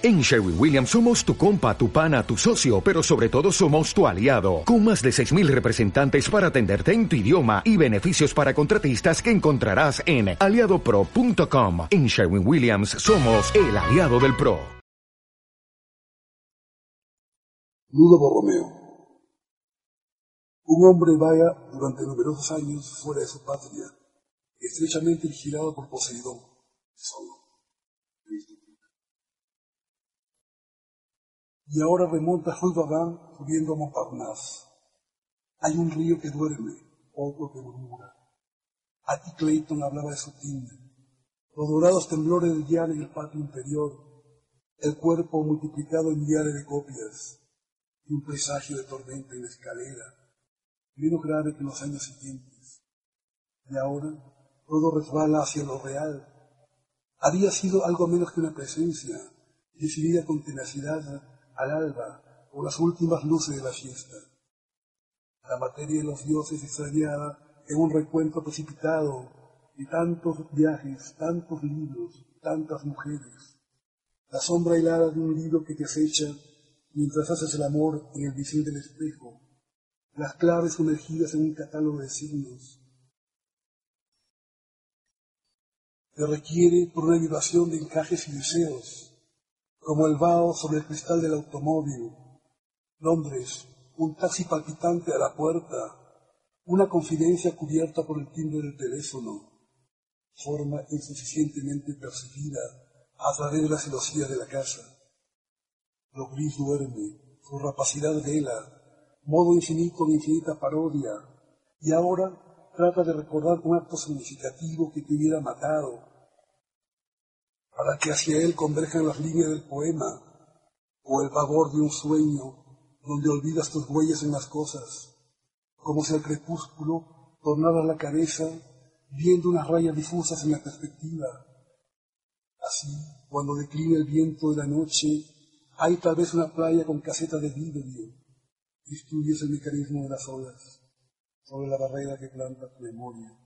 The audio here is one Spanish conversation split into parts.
En Sherwin Williams somos tu compa, tu pana, tu socio, pero sobre todo somos tu aliado, con más de 6.000 representantes para atenderte en tu idioma y beneficios para contratistas que encontrarás en aliadopro.com. En Sherwin Williams somos el aliado del PRO. Nudo Borromeo. Un hombre vaya durante numerosos años fuera de su patria, estrechamente vigilado por Poseidón, solo. Y ahora remonta Julvaván subiendo a Montparnasse. Hay un río que duerme, otro que murmura. Atty Clayton hablaba de su timbre, los dorados temblores del llano en el patio interior, el cuerpo multiplicado en millares de copias, y un presagio de tormenta en la escalera, menos grave que los años siguientes. Y ahora todo resbala hacia lo real. Había sido algo menos que una presencia, decidida con tenacidad al alba o las últimas luces de la fiesta. La materia de los dioses extrañada en un recuento precipitado de tantos viajes, tantos libros, tantas mujeres. La sombra helada de un libro que te acecha mientras haces el amor en el visor del espejo. Las claves sumergidas en un catálogo de signos. Te requiere por una vibración de encajes y deseos como el vaho sobre el cristal del automóvil. Londres, un taxi palpitante a la puerta, una confidencia cubierta por el timbre del teléfono, forma insuficientemente percibida a través de la celosía de la casa. Lo gris duerme, su rapacidad vela, modo infinito de infinita parodia, y ahora trata de recordar un acto significativo que te hubiera matado, para que hacia él converjan las líneas del poema o el vagor de un sueño donde olvidas tus huellas en las cosas, como si al crepúsculo tornaras la cabeza viendo unas rayas difusas en la perspectiva. Así, cuando declina el viento de la noche, hay tal vez una playa con caseta de vidrio y estudias el mecanismo de las olas sobre la barrera que planta tu memoria.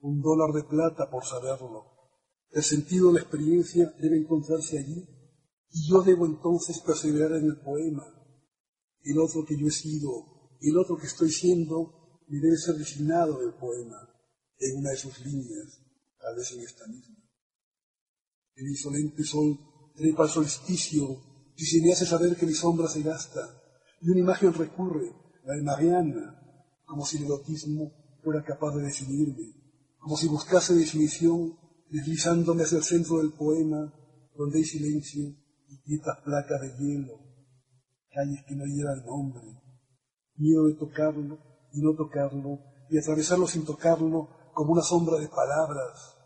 Un dólar de plata por saberlo el sentido de la experiencia debe encontrarse allí y yo debo entonces perseverar en el poema. El otro que yo he sido, el otro que estoy siendo, me debe ser designado del poema, en una de sus líneas, tal vez en esta misma. El insolente sol trepa al solsticio y se me hace saber que mi sombra se gasta, y una imagen recurre, la de Mariana, como si el erotismo fuera capaz de definirme, como si buscase definición deslizándome hacia el centro del poema, donde hay silencio y quietas placas de hielo, calles que no llevan nombre, miedo de tocarlo y no tocarlo, y atravesarlo sin tocarlo como una sombra de palabras.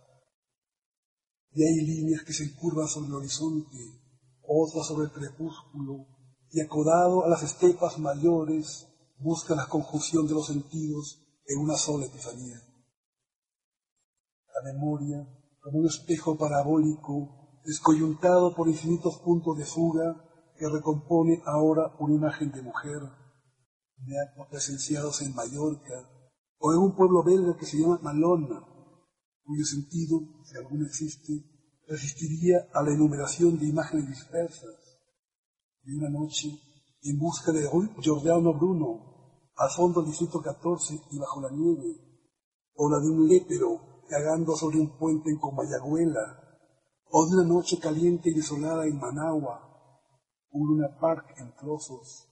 Y hay líneas que se encurvan sobre el horizonte, otras sobre el crepúsculo, y acodado a las estepas mayores, busca la conjunción de los sentidos en una sola epifanía. La memoria como un espejo parabólico descoyuntado por infinitos puntos de fuga que recompone ahora una imagen de mujer de actos presenciados en Mallorca o en un pueblo belga que se llama Malona, cuyo sentido, si alguno existe, resistiría a la enumeración de imágenes dispersas. Y una noche, en busca de Giordano Bruno, al fondo del distrito 14 y bajo la nieve, o la de un lépero cagando sobre un puente en Comayagüela, o de una noche caliente y desolada en Managua, un Luna Park en trozos,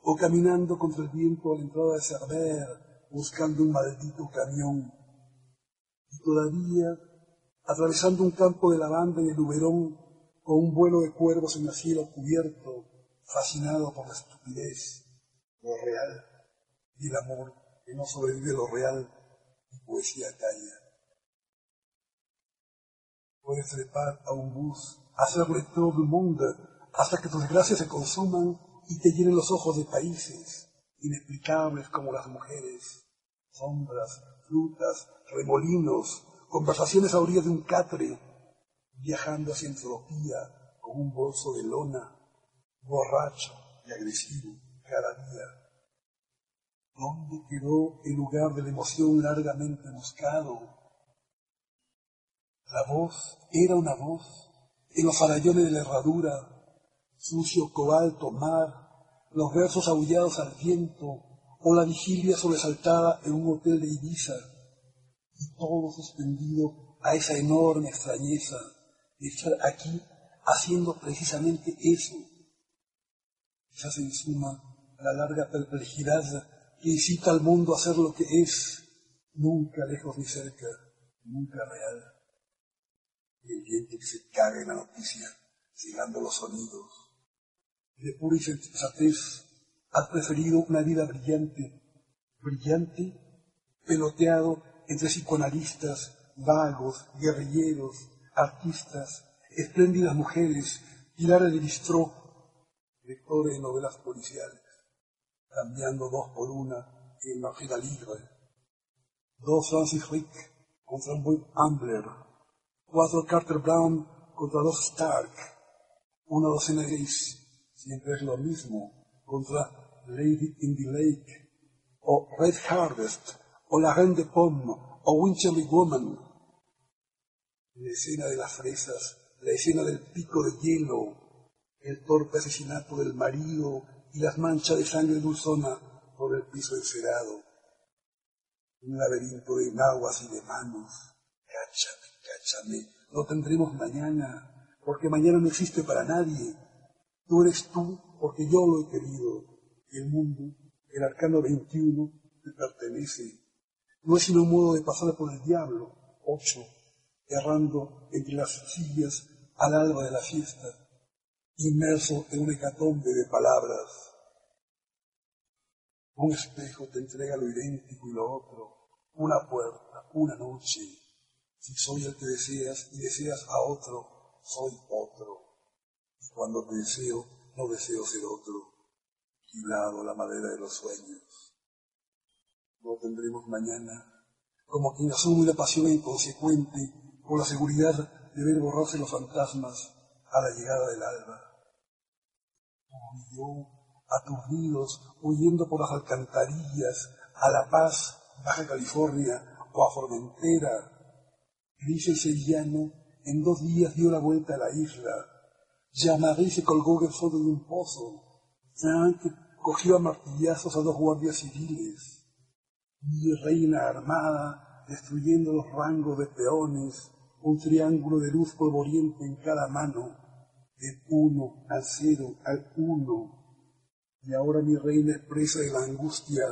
o caminando contra el viento a la entrada de Cerver, buscando un maldito camión, y todavía atravesando un campo de lavanda en el Uberón, con un vuelo de cuervos en el cielo cubierto, fascinado por la estupidez, lo real y el amor que no sobrevive lo real y poesía calla. Puedes trepar a un bus, hacerle todo el mundo, hasta que tus gracias se consuman y te llenen los ojos de países inexplicables como las mujeres, sombras, frutas, remolinos, conversaciones a orillas de un catre, viajando hacia entropía con un bolso de lona, borracho y agresivo cada día. ¿Dónde quedó el lugar de la emoción largamente buscado? La voz era una voz, en los farallones de la herradura, sucio cobalto mar, los versos aullados al viento, o la vigilia sobresaltada en un hotel de Ibiza, y todo suspendido a esa enorme extrañeza de estar aquí haciendo precisamente eso. Quizás en suma la larga perplejidad que incita al mundo a ser lo que es, nunca lejos ni cerca, nunca real. El viento que se caga en la noticia, cegando los sonidos. De pura insensatez, ha preferido una vida brillante, brillante, peloteado entre psicoanalistas, vagos, guerrilleros, artistas, espléndidas mujeres, pilares de bistró, lectores de novelas policiales, cambiando dos por una en Margera Libre, dos Francis Rick contra un Boyd Ambler, cuatro Carter Brown contra dos Stark, una docena gris, siempre es lo mismo, contra Lady in the Lake, o Red Harvest, o La Reine de Pomme, o Wincherly Woman. La escena de las fresas, la escena del pico de hielo, el torpe asesinato del marido. Y las manchas de sangre dulzona por el piso encerado. Un laberinto de nahuas y de manos. Cáchame, lo tendremos mañana, porque mañana no existe para nadie. Tú eres tú porque yo lo he querido. El mundo, el arcano 21, te pertenece. No es sino un modo de pasar por el diablo, ocho, errando entre las sillas al alba de la fiesta, inmerso en un hecatombe de palabras un espejo te entrega lo idéntico y lo otro. Una puerta, una noche. Si soy el que deseas y deseas a otro, soy otro. Y cuando te deseo, no deseo ser otro. Librado la madera de los sueños. Lo tendremos mañana, como quien asume la pasión inconsecuente con la seguridad de ver borrarse los fantasmas a la llegada del alba. yo aturdidos, huyendo por las alcantarillas, a La Paz, Baja California o a Formentera. El sevillano en dos días dio la vuelta a la isla. Jean-Marie se colgó en el fondo de un pozo. Frank cogió a martillazos a dos guardias civiles. Mi reina armada, destruyendo los rangos de peones, un triángulo de luz polvoriente en cada mano, del uno al cero al uno, y ahora mi reina expresa de la angustia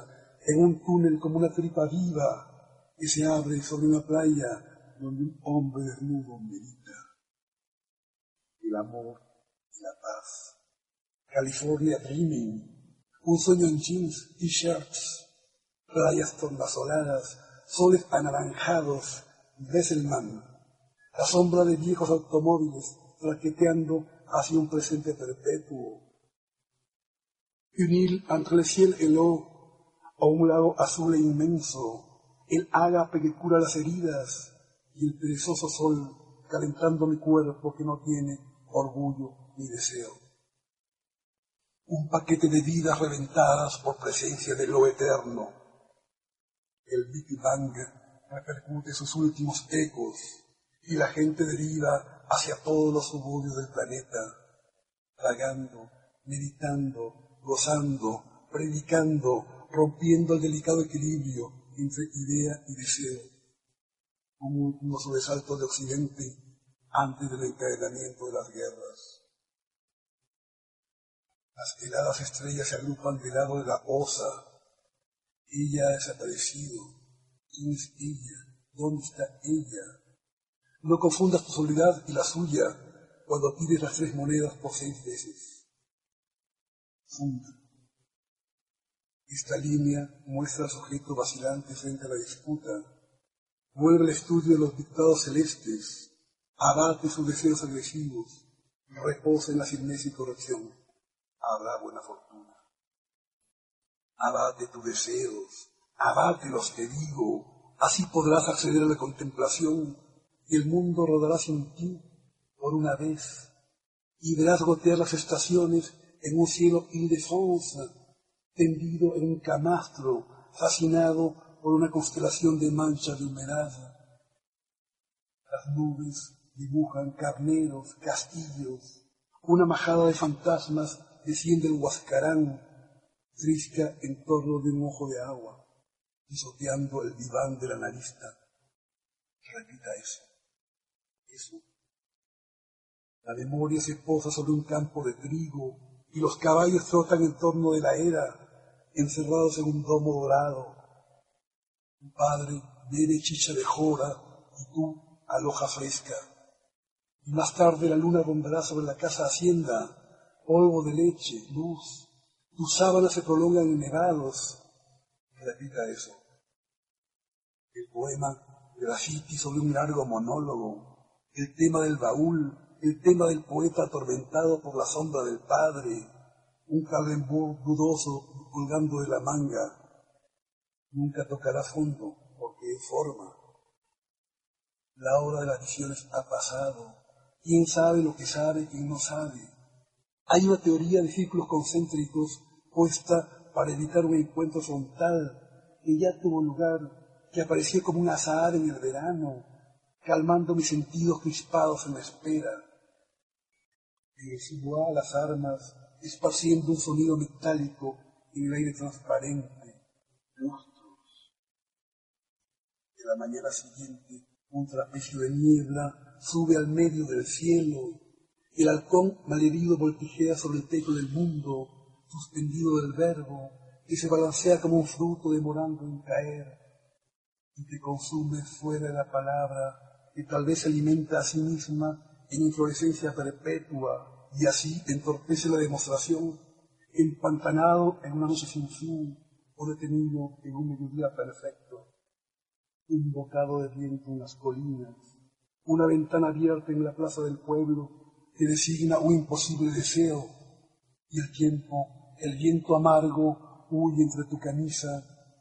en un túnel como una tripa viva que se abre sobre una playa donde un hombre desnudo medita. El amor y la paz. California Dreaming. Un sueño en jeans, t-shirts, playas tornasoladas, soles anaranjados, Besselman. La sombra de viejos automóviles traqueteando hacia un presente perpetuo unir entre el cielo a un lago azul e inmenso, el ágape que cura las heridas y el perezoso sol calentando mi cuerpo que no tiene orgullo ni deseo. Un paquete de vidas reventadas por presencia de lo eterno. El Big Bang repercute sus últimos ecos y la gente deriva hacia todos los suburbios del planeta, vagando, meditando, gozando, predicando, rompiendo el delicado equilibrio entre idea y deseo, como un sobresalto de Occidente antes del encadenamiento de las guerras. Las heladas estrellas se agrupan del lado de la osa. Ella ha desaparecido. ¿Quién es ella? ¿Dónde está ella? No confundas tu soledad y la suya cuando pides las tres monedas por seis veces. Esta línea muestra al sujeto vacilante frente a la disputa, vuelve al estudio de los dictados celestes, abate sus deseos agresivos, reposa en la firmeza y corrección, habrá buena fortuna. Abate tus deseos, abate los que digo, así podrás acceder a la contemplación y el mundo rodará sin ti por una vez. Y verás gotear las estaciones en un cielo indefensa, tendido en un camastro, fascinado por una constelación de manchas de humedad. Las nubes Dibujan carneros, castillos, una majada de fantasmas desciende el Huascarán, trisca en torno de un ojo de agua, pisoteando el diván del analista. Repita eso. Eso. La memoria se posa sobre un campo de trigo y los caballos trotan en torno de la era, encerrados en un domo dorado. Tu padre bebe chicha de jora y tú aloja fresca. Y más tarde la luna rondará sobre la casa hacienda, polvo de leche, luz. Tus sábanas se prolongan en nevados. Repita eso. El poema grafiti sobre un largo monólogo, el tema del baúl, el tema del poeta atormentado por la sombra del padre, un Kallenburg dudoso colgando de la manga, nunca tocará fondo porque es forma. La hora de las visiones ha pasado. ¿Quién sabe lo que sabe, quién no sabe? Hay una teoría de círculos concéntricos puesta para evitar un encuentro frontal que ya tuvo lugar, que apareció como un azahar en el verano, calmando mis sentidos crispados en la espera. Y igual las armas, esparciendo un sonido metálico en el aire transparente. La mañana siguiente, un trapecio de niebla sube al medio del cielo. El halcón malherido voltigea sobre el techo del mundo, suspendido del verbo, que se balancea como un fruto demorando en caer y que consume fuera de la palabra, que tal vez se alimenta a sí misma en inflorescencia perpetua y así entorpece la demostración, empantanado en una noche sin fin o detenido en un mediodía perfecto. Un bocado de viento en las colinas, una ventana abierta en la plaza del pueblo que designa un imposible deseo y el tiempo, el viento amargo huye entre tu camisa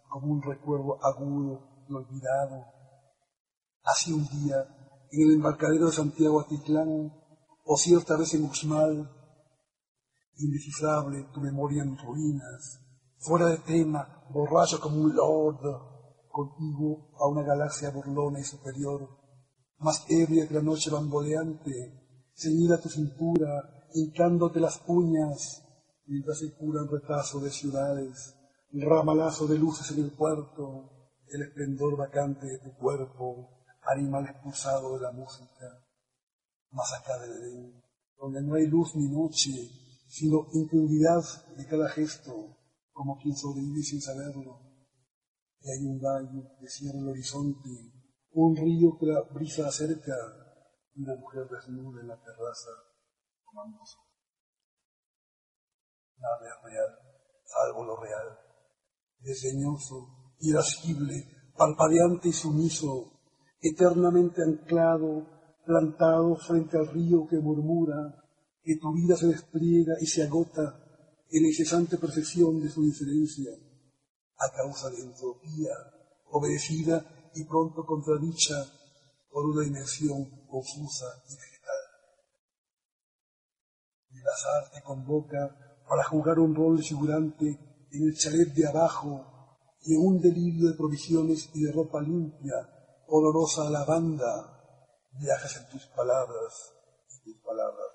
como un recuerdo agudo y olvidado. Hace un día en el embarcadero de Santiago Atitlán, o cierta vez en Uxmal, indescifrable tu memoria en ruinas, fuera de tema, borracho como un lord, contigo a una galaxia burlona y superior, más ebria que la noche bamboleante, ceñida tu cintura, hincándote las puñas, mientras se curan retazo de ciudades, ramalazo de luces en el puerto, el esplendor vacante de tu cuerpo, animal expulsado de la música, más acá del Edén, donde no hay luz ni noche, sino incredulidad de cada gesto, como quien sobrevive sin saberlo. Y hay un valle que cierra el horizonte, un río que la brisa acerca, y una mujer desnuda en la terraza, tomando Nada es real, salvo lo real. Desdeñoso, irascible, palpadeante y sumiso, eternamente anclado, plantado frente al río que murmura, que tu vida se despliega y se agota en la incesante perfección de su diferencia, a causa de entropía, obedecida y pronto contradicha por una dimensión confusa y vegetal. El azar te convoca para jugar un rol figurante en el chalet de abajo y en un delirio de provisiones y de ropa limpia olorosa lavanda, viajas en tus palabras y tus palabras